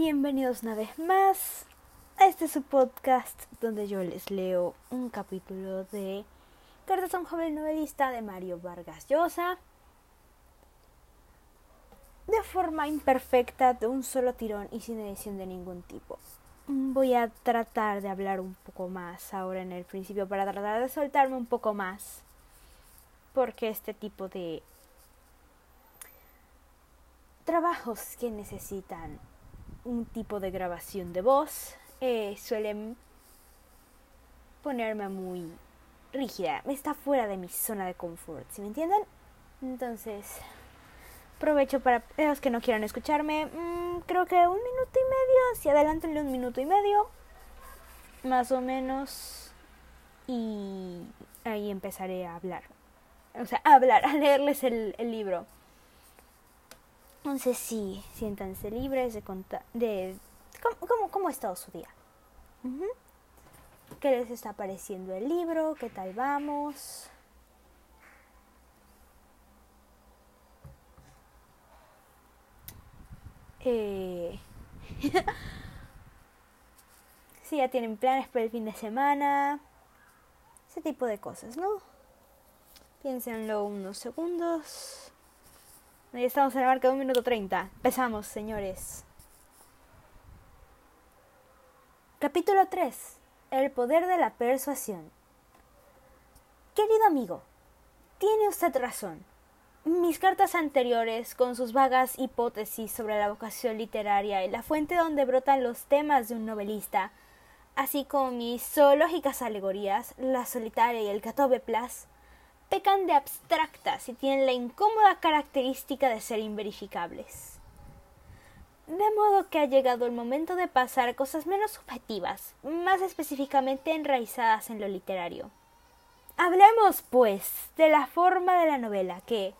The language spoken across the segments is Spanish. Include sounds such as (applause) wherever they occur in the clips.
Bienvenidos una vez más a este su podcast donde yo les leo un capítulo de Cartas a un joven novelista de Mario Vargas Llosa de forma imperfecta, de un solo tirón y sin edición de ningún tipo. Voy a tratar de hablar un poco más ahora en el principio para tratar de soltarme un poco más porque este tipo de trabajos que necesitan un tipo de grabación de voz eh, suelen ponerme muy rígida. Está fuera de mi zona de confort, ¿sí me entienden? Entonces, aprovecho para los que no quieran escucharme. Mm, creo que un minuto y medio. Si adelántenle un minuto y medio. Más o menos. Y ahí empezaré a hablar. O sea, a hablar, (laughs) a leerles el, el libro. Entonces sí, siéntanse libres de contar, de cómo, cómo, ha estado su día. ¿Qué les está pareciendo el libro? ¿Qué tal vamos? Eh... (laughs) sí, ya tienen planes para el fin de semana. Ese tipo de cosas, ¿no? Piénsenlo unos segundos. Ya estamos en la marca de un minuto treinta. Empezamos, señores. Capítulo 3. El poder de la persuasión. Querido amigo, tiene usted razón. Mis cartas anteriores, con sus vagas hipótesis sobre la vocación literaria y la fuente donde brotan los temas de un novelista, así como mis zoológicas alegorías, La solitaria y el Catobeplas, pecan de abstractas y tienen la incómoda característica de ser inverificables. De modo que ha llegado el momento de pasar cosas menos subjetivas, más específicamente enraizadas en lo literario. Hablemos, pues, de la forma de la novela, que,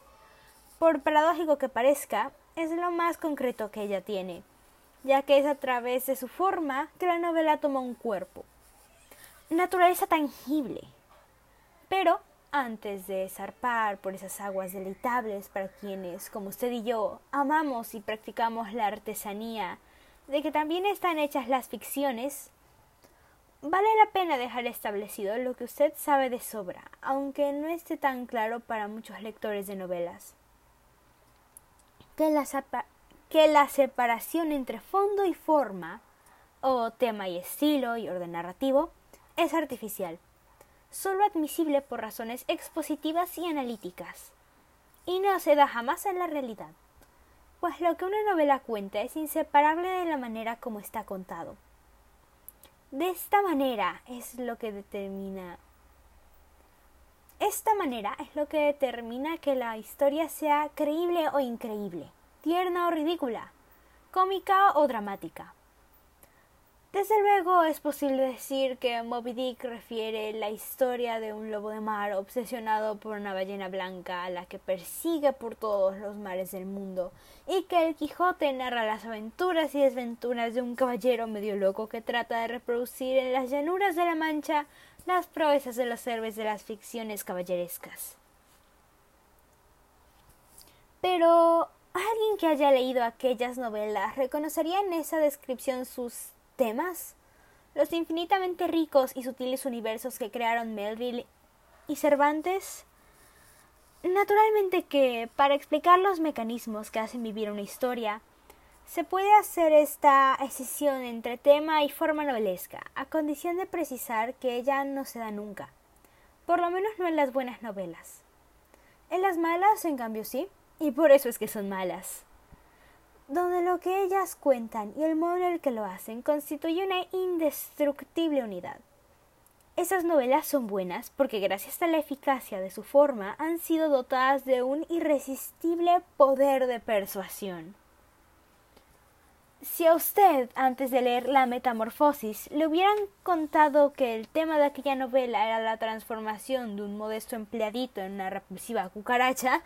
por paradójico que parezca, es lo más concreto que ella tiene, ya que es a través de su forma que la novela toma un cuerpo, naturaleza tangible. Pero antes de zarpar por esas aguas deleitables para quienes, como usted y yo, amamos y practicamos la artesanía de que también están hechas las ficciones, vale la pena dejar establecido lo que usted sabe de sobra, aunque no esté tan claro para muchos lectores de novelas. Que la, que la separación entre fondo y forma, o tema y estilo y orden narrativo, es artificial solo admisible por razones expositivas y analíticas, y no se da jamás en la realidad, pues lo que una novela cuenta es inseparable de la manera como está contado. De esta manera es lo que determina esta manera es lo que determina que la historia sea creíble o increíble, tierna o ridícula, cómica o dramática. Desde luego es posible decir que Moby Dick refiere la historia de un lobo de mar obsesionado por una ballena blanca a la que persigue por todos los mares del mundo, y que el Quijote narra las aventuras y desventuras de un caballero medio loco que trata de reproducir en las llanuras de la Mancha las proezas de los héroes de las ficciones caballerescas. Pero alguien que haya leído aquellas novelas reconocería en esa descripción sus temas, los infinitamente ricos y sutiles universos que crearon Melville y Cervantes. Naturalmente que, para explicar los mecanismos que hacen vivir una historia, se puede hacer esta escisión entre tema y forma novelesca, a condición de precisar que ella no se da nunca, por lo menos no en las buenas novelas. En las malas, en cambio, sí, y por eso es que son malas donde lo que ellas cuentan y el modo en el que lo hacen constituye una indestructible unidad. Esas novelas son buenas porque gracias a la eficacia de su forma han sido dotadas de un irresistible poder de persuasión. Si a usted, antes de leer La Metamorfosis, le hubieran contado que el tema de aquella novela era la transformación de un modesto empleadito en una repulsiva cucaracha,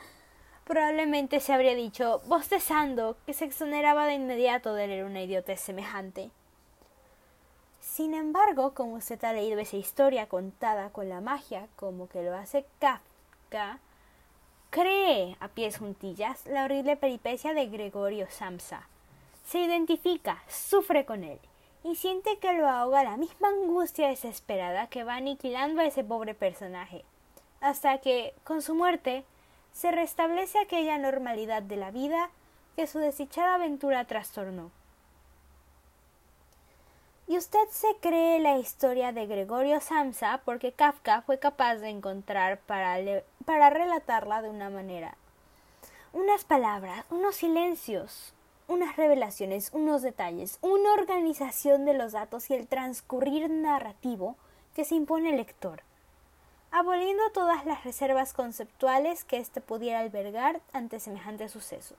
probablemente se habría dicho, bostezando, que se exoneraba de inmediato de leer una idiotez semejante. Sin embargo, como usted ha leído esa historia contada con la magia, como que lo hace Kafka, cree a pies juntillas la horrible peripecia de Gregorio Samsa, Se identifica, sufre con él y siente que lo ahoga la misma angustia desesperada que va aniquilando a ese pobre personaje, hasta que, con su muerte, se restablece aquella normalidad de la vida que su desdichada aventura trastornó. Y usted se cree la historia de Gregorio Samsa porque Kafka fue capaz de encontrar para, para relatarla de una manera. Unas palabras, unos silencios, unas revelaciones, unos detalles, una organización de los datos y el transcurrir narrativo que se impone al lector, aboliendo todas las reservas conceptuales que éste pudiera albergar ante semejante suceso.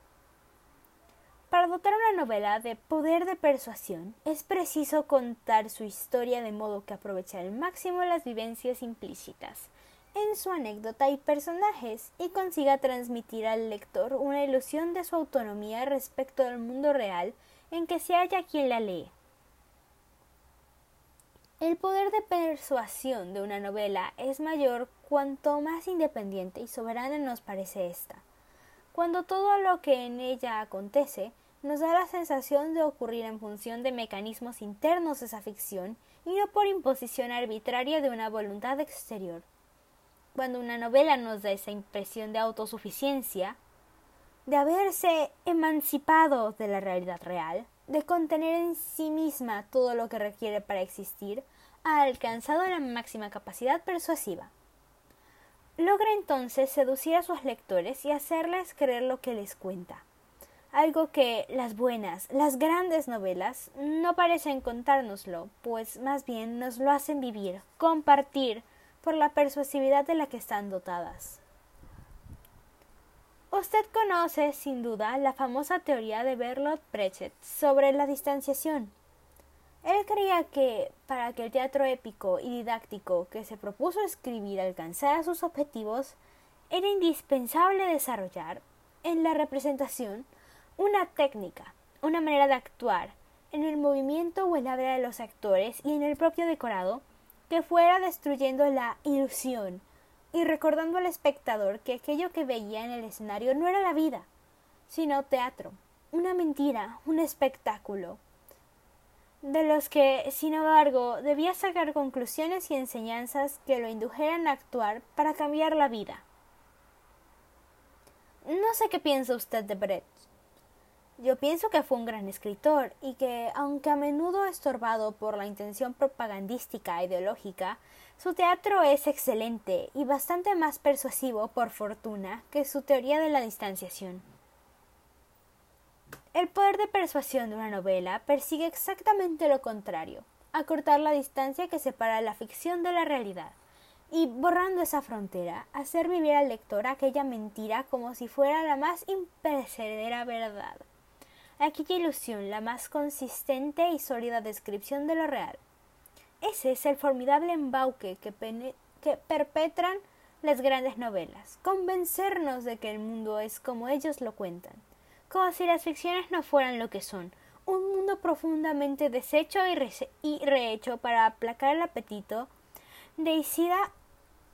Para dotar una novela de poder de persuasión, es preciso contar su historia de modo que aproveche al máximo las vivencias implícitas en su anécdota y personajes y consiga transmitir al lector una ilusión de su autonomía respecto del mundo real en que se halla quien la lee. El poder de persuasión de una novela es mayor cuanto más independiente y soberana nos parece ésta. Cuando todo lo que en ella acontece nos da la sensación de ocurrir en función de mecanismos internos de esa ficción y no por imposición arbitraria de una voluntad exterior. Cuando una novela nos da esa impresión de autosuficiencia, de haberse emancipado de la realidad real, de contener en sí misma todo lo que requiere para existir, ha alcanzado la máxima capacidad persuasiva. Logra entonces seducir a sus lectores y hacerles creer lo que les cuenta algo que las buenas, las grandes novelas no parecen contárnoslo, pues más bien nos lo hacen vivir, compartir, por la persuasividad de la que están dotadas. Usted conoce, sin duda, la famosa teoría de Bertolt Brecht sobre la distanciación. Él creía que, para que el teatro épico y didáctico que se propuso escribir alcanzara sus objetivos, era indispensable desarrollar, en la representación, una técnica, una manera de actuar, en el movimiento o el habla de los actores y en el propio decorado, que fuera destruyendo la ilusión y recordando al espectador que aquello que veía en el escenario no era la vida, sino teatro, una mentira, un espectáculo, de los que, sin embargo, debía sacar conclusiones y enseñanzas que lo indujeran a actuar para cambiar la vida. No sé qué piensa usted de Brett. Yo pienso que fue un gran escritor y que, aunque a menudo estorbado por la intención propagandística e ideológica, su teatro es excelente y bastante más persuasivo, por fortuna, que su teoría de la distanciación. El poder de persuasión de una novela persigue exactamente lo contrario, acortar la distancia que separa la ficción de la realidad, y, borrando esa frontera, hacer vivir al lector aquella mentira como si fuera la más imperecedera verdad aquella ilusión la más consistente y sólida descripción de lo real. Ese es el formidable embauque que, que perpetran las grandes novelas, convencernos de que el mundo es como ellos lo cuentan, como si las ficciones no fueran lo que son, un mundo profundamente deshecho y, rehecho para aplacar el apetito de Isida,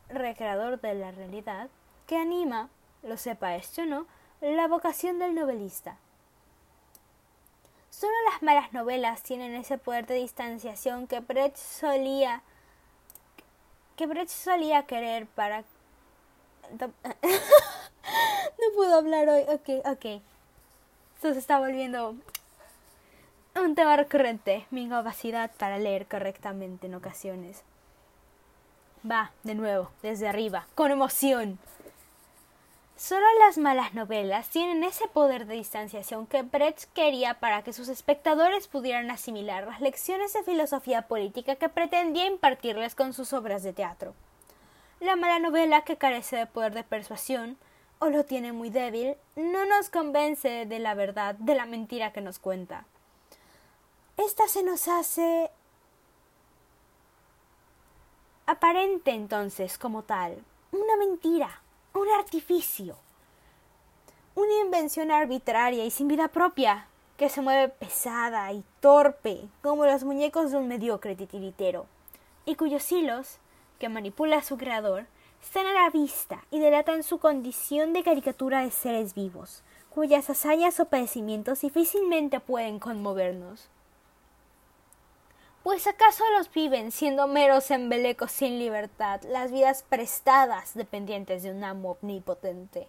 recreador de la realidad, que anima, lo sepa esto o no, la vocación del novelista, Solo las malas novelas tienen ese poder de distanciación que Brecht solía que Brecht solía querer para (laughs) no puedo hablar hoy. Ok, ok. Esto se está volviendo un tema recurrente, mi incapacidad para leer correctamente en ocasiones. Va, de nuevo, desde arriba, con emoción. Solo las malas novelas tienen ese poder de distanciación que Brecht quería para que sus espectadores pudieran asimilar las lecciones de filosofía política que pretendía impartirles con sus obras de teatro. La mala novela que carece de poder de persuasión, o lo tiene muy débil, no nos convence de la verdad, de la mentira que nos cuenta. Esta se nos hace aparente entonces como tal, una mentira, un artificio, una invención arbitraria y sin vida propia, que se mueve pesada y torpe, como los muñecos de un mediocre titiritero, y cuyos hilos, que manipula su creador, están a la vista y delatan su condición de caricatura de seres vivos, cuyas hazañas o padecimientos difícilmente pueden conmovernos. Pues acaso los viven siendo meros embelecos sin libertad, las vidas prestadas dependientes de un amo omnipotente.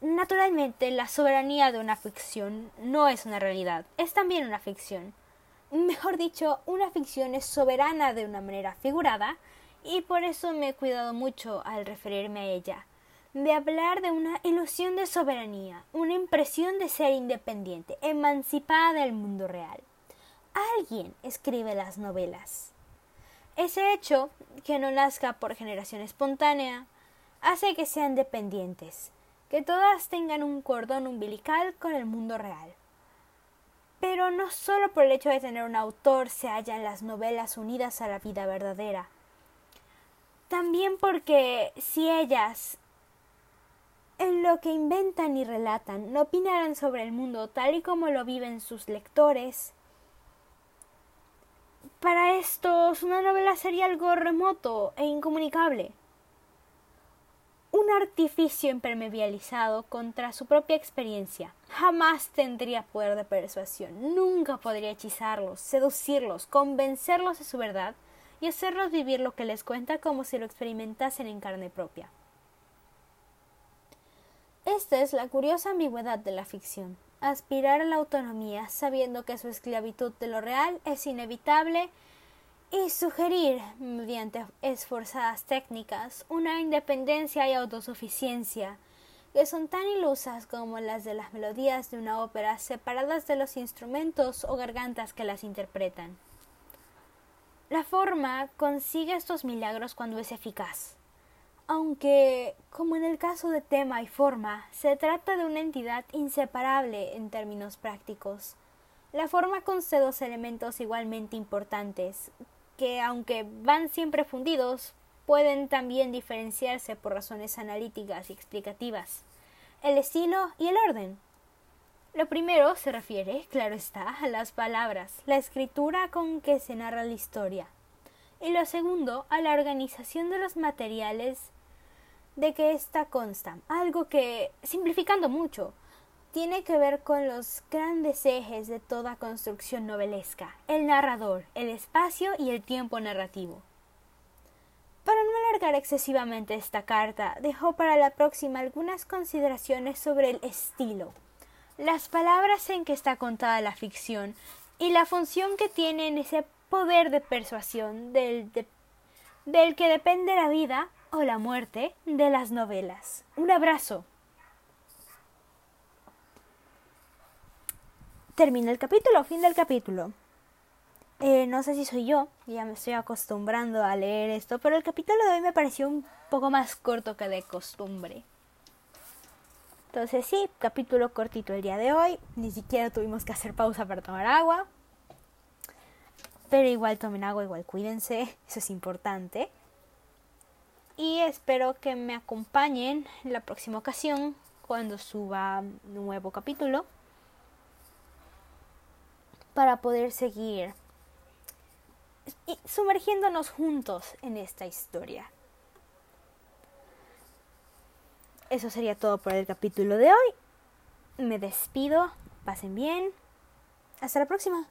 Naturalmente, la soberanía de una ficción no es una realidad, es también una ficción. Mejor dicho, una ficción es soberana de una manera figurada, y por eso me he cuidado mucho al referirme a ella, de hablar de una ilusión de soberanía, una impresión de ser independiente, emancipada del mundo real alguien escribe las novelas. Ese hecho, que no nazca por generación espontánea, hace que sean dependientes, que todas tengan un cordón umbilical con el mundo real. Pero no solo por el hecho de tener un autor se hallan las novelas unidas a la vida verdadera, también porque si ellas en lo que inventan y relatan no opinaran sobre el mundo tal y como lo viven sus lectores, para estos, una novela sería algo remoto e incomunicable. Un artificio impermeabilizado contra su propia experiencia. Jamás tendría poder de persuasión, nunca podría hechizarlos, seducirlos, convencerlos de su verdad y hacerlos vivir lo que les cuenta como si lo experimentasen en carne propia. Esta es la curiosa ambigüedad de la ficción aspirar a la autonomía sabiendo que su esclavitud de lo real es inevitable y sugerir, mediante esforzadas técnicas, una independencia y autosuficiencia que son tan ilusas como las de las melodías de una ópera separadas de los instrumentos o gargantas que las interpretan. La forma consigue estos milagros cuando es eficaz aunque, como en el caso de tema y forma, se trata de una entidad inseparable en términos prácticos. La forma consta dos elementos igualmente importantes, que aunque van siempre fundidos, pueden también diferenciarse por razones analíticas y explicativas. El estilo y el orden. Lo primero se refiere, claro está, a las palabras, la escritura con que se narra la historia. Y lo segundo, a la organización de los materiales de que ésta consta, algo que, simplificando mucho, tiene que ver con los grandes ejes de toda construcción novelesca, el narrador, el espacio y el tiempo narrativo. Para no alargar excesivamente esta carta, dejo para la próxima algunas consideraciones sobre el estilo, las palabras en que está contada la ficción y la función que tiene en ese poder de persuasión del, del que depende la vida o la muerte de las novelas. Un abrazo. Termina el capítulo, fin del capítulo. Eh, no sé si soy yo, ya me estoy acostumbrando a leer esto, pero el capítulo de hoy me pareció un poco más corto que de costumbre. Entonces sí, capítulo cortito el día de hoy, ni siquiera tuvimos que hacer pausa para tomar agua. Pero igual tomen agua, igual cuídense, eso es importante y espero que me acompañen en la próxima ocasión cuando suba nuevo capítulo para poder seguir sumergiéndonos juntos en esta historia. Eso sería todo por el capítulo de hoy. Me despido, pasen bien. Hasta la próxima.